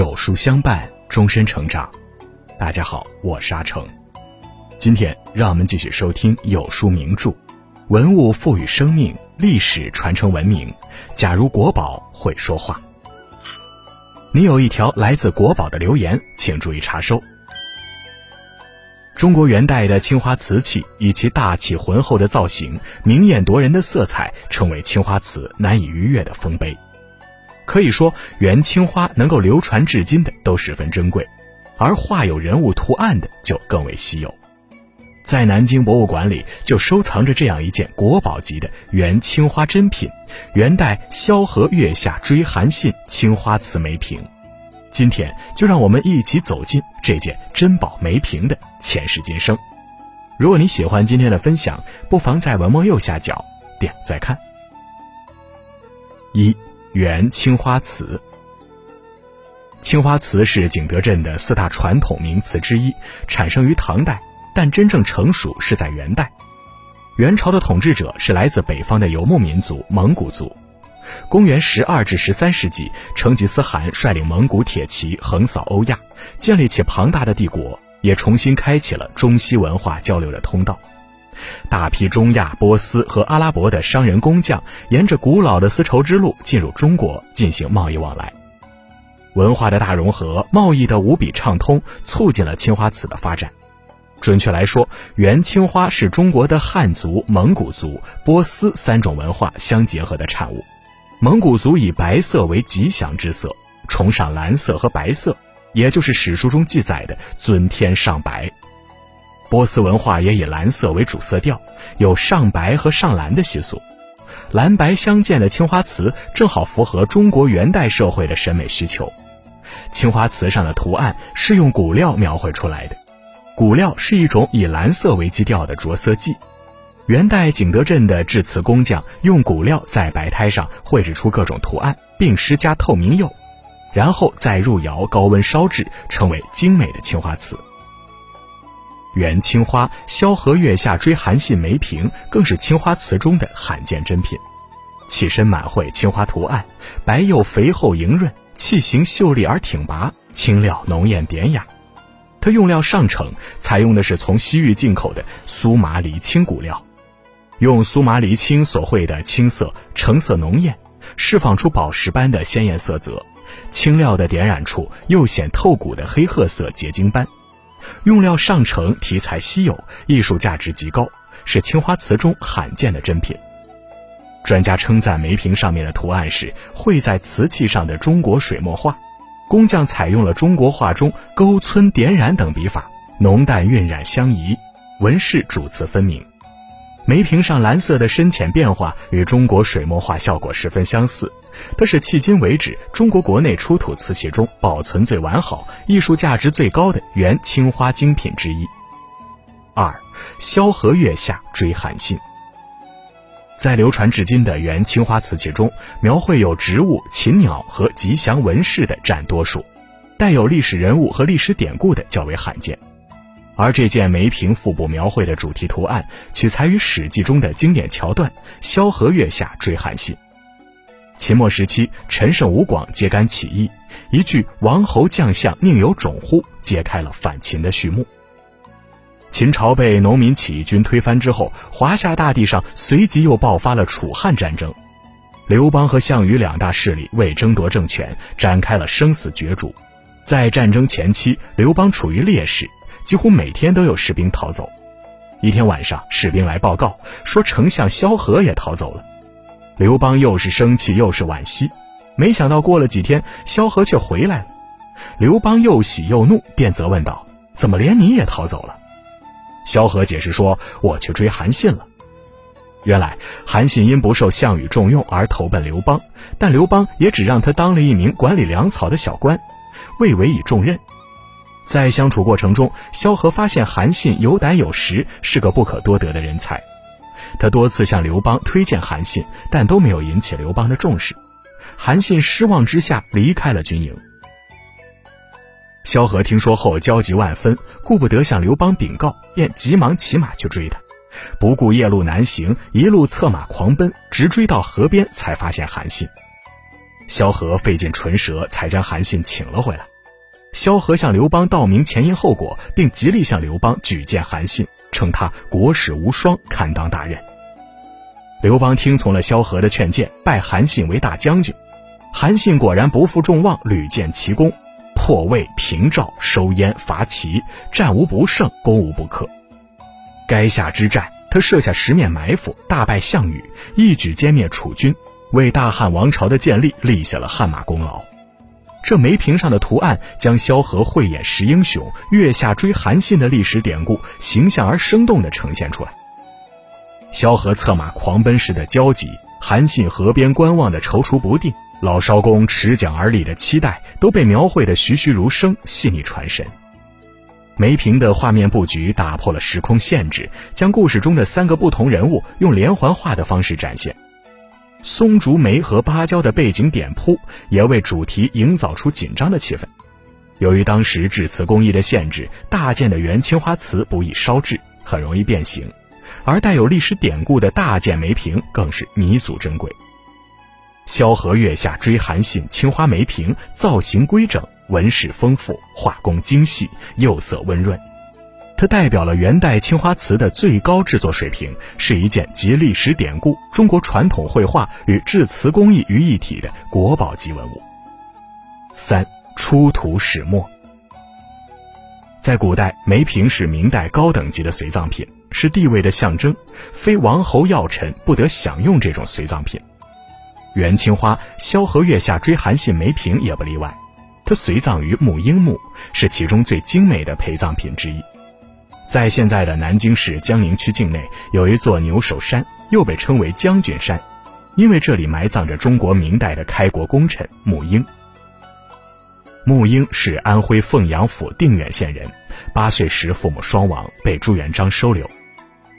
有书相伴，终身成长。大家好，我是阿成。今天让我们继续收听有书名著，文物赋予生命，历史传承文明。假如国宝会说话，你有一条来自国宝的留言，请注意查收。中国元代的青花瓷器以其大气浑厚的造型、明艳夺人的色彩，成为青花瓷难以逾越的丰碑。可以说，元青花能够流传至今的都十分珍贵，而画有人物图案的就更为稀有。在南京博物馆里就收藏着这样一件国宝级的元青花珍品——元代萧何月下追韩信青花瓷梅瓶。今天就让我们一起走进这件珍宝梅瓶的前世今生。如果你喜欢今天的分享，不妨在文末右下角点再看。一元青花瓷，青花瓷是景德镇的四大传统名瓷之一，产生于唐代，但真正成熟是在元代。元朝的统治者是来自北方的游牧民族蒙古族。公元十二至十三世纪，成吉思汗率领蒙古铁骑横扫欧亚，建立起庞大的帝国，也重新开启了中西文化交流的通道。大批中亚、波斯和阿拉伯的商人工匠，沿着古老的丝绸之路进入中国进行贸易往来。文化的大融合，贸易的无比畅通，促进了青花瓷的发展。准确来说，元青花是中国的汉族、蒙古族、波斯三种文化相结合的产物。蒙古族以白色为吉祥之色，崇尚蓝色和白色，也就是史书中记载的“尊天上白”。波斯文化也以蓝色为主色调，有上白和上蓝的习俗。蓝白相间的青花瓷正好符合中国元代社会的审美需求。青花瓷上的图案是用骨料描绘出来的，骨料是一种以蓝色为基调的着色剂。元代景德镇的制瓷工匠用骨料在白胎上绘制出各种图案，并施加透明釉，然后再入窑高温烧制，成为精美的青花瓷。元青花萧何月下追韩信梅瓶更是青花瓷中的罕见珍品，器身满绘青花图案，白釉肥厚莹润，器形秀丽而挺拔，青料浓艳典雅。它用料上乘，采用的是从西域进口的苏麻离青骨料。用苏麻离青所绘的青色橙色浓艳，释放出宝石般的鲜艳色泽，青料的点染处又显透骨的黑褐色结晶斑。用料上乘，题材稀有，艺术价值极高，是青花瓷中罕见的珍品。专家称赞梅瓶上面的图案是绘在瓷器上的中国水墨画，工匠采用了中国画中勾皴点染等笔法，浓淡晕染相宜，纹饰主次分明。梅瓶上蓝色的深浅变化与中国水墨画效果十分相似，它是迄今为止中国国内出土瓷器中保存最完好、艺术价值最高的元青花精品之一。二，萧何月下追韩信。在流传至今的元青花瓷器中，描绘有植物、禽鸟和吉祥纹饰的占多数，带有历史人物和历史典故的较为罕见。而这件梅瓶腹部描绘的主题图案，取材于《史记》中的经典桥段“萧何月下追韩信”。秦末时期，陈胜吴广揭竿起义，一句“王侯将相宁有种乎”揭开了反秦的序幕。秦朝被农民起义军推翻之后，华夏大地上随即又爆发了楚汉战争，刘邦和项羽两大势力为争夺政权展开了生死角逐。在战争前期，刘邦处于劣势。几乎每天都有士兵逃走。一天晚上，士兵来报告说，丞相萧何也逃走了。刘邦又是生气又是惋惜。没想到过了几天，萧何却回来了。刘邦又喜又怒，便责问道：“怎么连你也逃走了？”萧何解释说：“我去追韩信了。”原来韩信因不受项羽重用而投奔刘邦，但刘邦也只让他当了一名管理粮草的小官，未委以重任。在相处过程中，萧何发现韩信有胆有识，是个不可多得的人才。他多次向刘邦推荐韩信，但都没有引起刘邦的重视。韩信失望之下离开了军营。萧何听说后焦急万分，顾不得向刘邦禀告，便急忙骑马去追他，不顾夜路难行，一路策马狂奔，直追到河边才发现韩信。萧何费尽唇舌才将韩信请了回来。萧何向刘邦道明前因后果，并极力向刘邦举荐韩信，称他国士无双，堪当大任。刘邦听从了萧何的劝谏，拜韩信为大将军。韩信果然不负众望，屡建奇功，破魏平赵，收燕伐齐，战无不胜，攻无不克。垓下之战，他设下十面埋伏，大败项羽，一举歼灭楚军，为大汉王朝的建立立下了汗马功劳。这梅瓶上的图案，将萧何慧眼识英雄、月下追韩信的历史典故，形象而生动地呈现出来。萧何策马狂奔时的焦急，韩信河边观望的踌躇不定，老艄公持桨而立的期待，都被描绘得栩栩如生、细腻传神。梅瓶的画面布局打破了时空限制，将故事中的三个不同人物用连环画的方式展现。松竹梅和芭蕉的背景点铺，也为主题营造出紧张的气氛。由于当时制瓷工艺的限制，大件的原青花瓷不易烧制，很容易变形，而带有历史典故的大件梅瓶更是弥足珍贵。萧何月下追韩信，青花梅瓶造型规整，纹饰丰富，画工精细，釉色温润。它代表了元代青花瓷的最高制作水平，是一件集历史典故、中国传统绘画与制瓷工艺于一体的国宝级文物。三出土始末，在古代，梅瓶是明代高等级的随葬品，是地位的象征，非王侯要臣不得享用这种随葬品。元青花萧何月下追韩信梅瓶也不例外，它随葬于木英墓，是其中最精美的陪葬品之一。在现在的南京市江宁区境内，有一座牛首山，又被称为将军山，因为这里埋葬着中国明代的开国功臣穆英。穆英是安徽凤阳府定远县人，八岁时父母双亡，被朱元璋收留。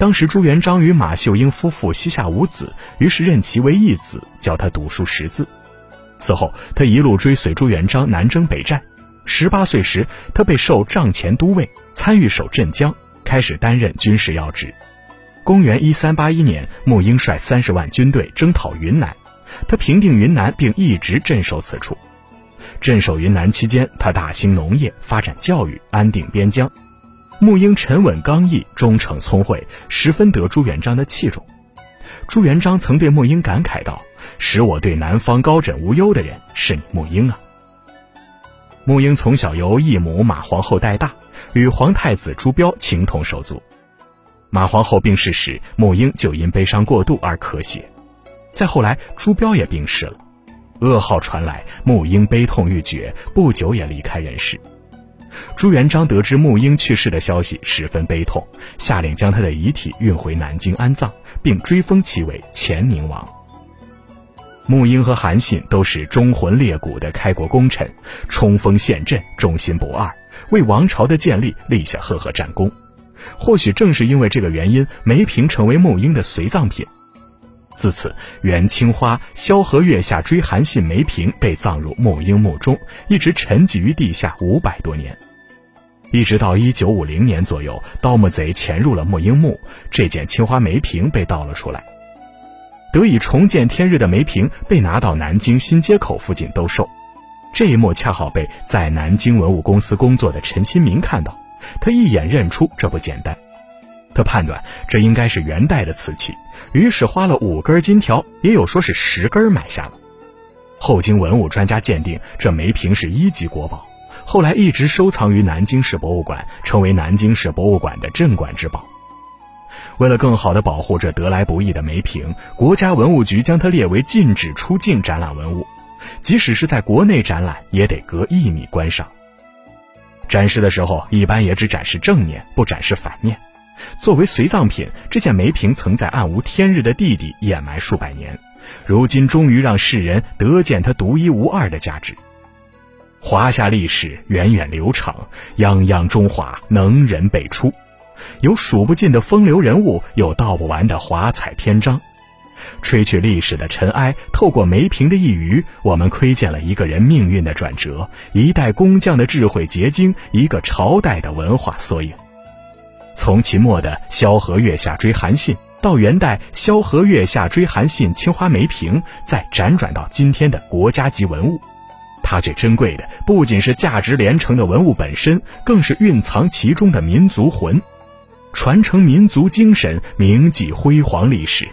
当时朱元璋与马秀英夫妇膝下无子，于是认其为义子，教他读书识字。此后，他一路追随朱元璋南征北战。十八岁时，他被授帐前都尉，参与守镇江，开始担任军事要职。公元一三八一年，穆英率三十万军队征讨云南，他平定云南，并一直镇守此处。镇守云南期间，他大兴农业，发展教育，安定边疆。穆英沉稳刚毅，忠诚聪慧，十分得朱元璋的器重。朱元璋曾对穆英感慨道：“使我对南方高枕无忧的人，是你穆英啊。”穆英从小由义母马皇后带大，与皇太子朱标情同手足。马皇后病逝时，穆英就因悲伤过度而咳血。再后来，朱标也病逝了，噩耗传来，穆英悲痛欲绝，不久也离开人世。朱元璋得知穆英去世的消息，十分悲痛，下令将他的遗体运回南京安葬，并追封其为乾宁王。穆英和韩信都是忠魂烈骨的开国功臣，冲锋陷阵，忠心不二，为王朝的建立立下赫赫战功。或许正是因为这个原因，梅瓶成为穆英的随葬品。自此，元青花萧何月下追韩信梅瓶被葬入穆英墓中，一直沉寂于地下五百多年。一直到一九五零年左右，盗墓贼潜入了穆英墓，这件青花梅瓶被盗了出来。得以重见天日的梅瓶被拿到南京新街口附近兜售，这一幕恰好被在南京文物公司工作的陈新民看到，他一眼认出这不简单，他判断这应该是元代的瓷器，于是花了五根金条，也有说是十根买下了。后经文物专家鉴定，这梅瓶是一级国宝，后来一直收藏于南京市博物馆，成为南京市博物馆的镇馆之宝。为了更好地保护这得来不易的梅瓶，国家文物局将它列为禁止出境展览文物，即使是在国内展览，也得隔一米观赏。展示的时候，一般也只展示正面，不展示反面。作为随葬品，这件梅瓶曾在暗无天日的地底掩埋数百年，如今终于让世人得见它独一无二的价值。华夏历史源远流长，泱泱中华能人辈出。有数不尽的风流人物，有道不完的华彩篇章。吹去历史的尘埃，透过梅瓶的一隅，我们窥见了一个人命运的转折，一代工匠的智慧结晶，一个朝代的文化缩影。从秦末的萧何月下追韩信，到元代萧何月下追韩信青花梅瓶，再辗转到今天的国家级文物。它最珍贵的不仅是价值连城的文物本身，更是蕴藏其中的民族魂，传承民族精神，铭记辉煌历史。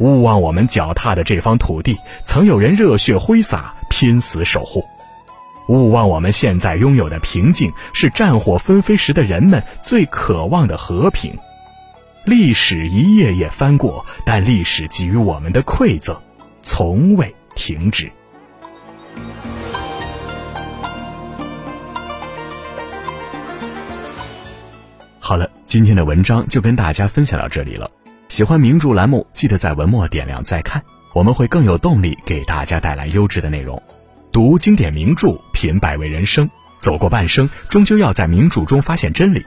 勿忘我们脚踏的这方土地，曾有人热血挥洒，拼死守护。勿忘我们现在拥有的平静，是战火纷飞时的人们最渴望的和平。历史一页页翻过，但历史给予我们的馈赠，从未停止。好了，今天的文章就跟大家分享到这里了。喜欢名著栏目，记得在文末点亮再看，我们会更有动力给大家带来优质的内容。读经典名著，品百味人生，走过半生，终究要在名著中发现真理。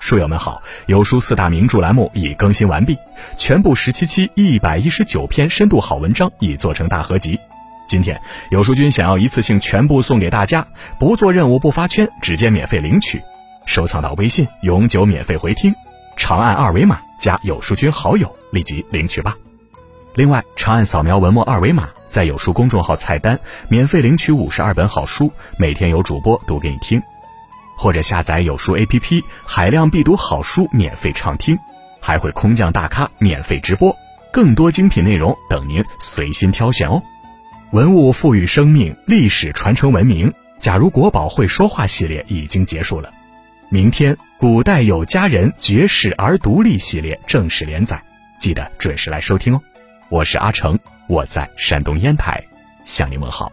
书友们好，有书四大名著栏目已更新完毕，全部十七期一百一十九篇深度好文章已做成大合集。今天有书君想要一次性全部送给大家，不做任务不发圈，直接免费领取，收藏到微信永久免费回听，长按二维码加有书君好友，立即领取吧。另外，长按扫描文末二维码。在有书公众号菜单免费领取五十二本好书，每天有主播读给你听，或者下载有书 APP，海量必读好书免费畅听，还会空降大咖免费直播，更多精品内容等您随心挑选哦。文物赋予生命，历史传承文明。假如国宝会说话系列已经结束了，明天古代有佳人绝世而独立系列正式连载，记得准时来收听哦。我是阿成。我在山东烟台，向您问好。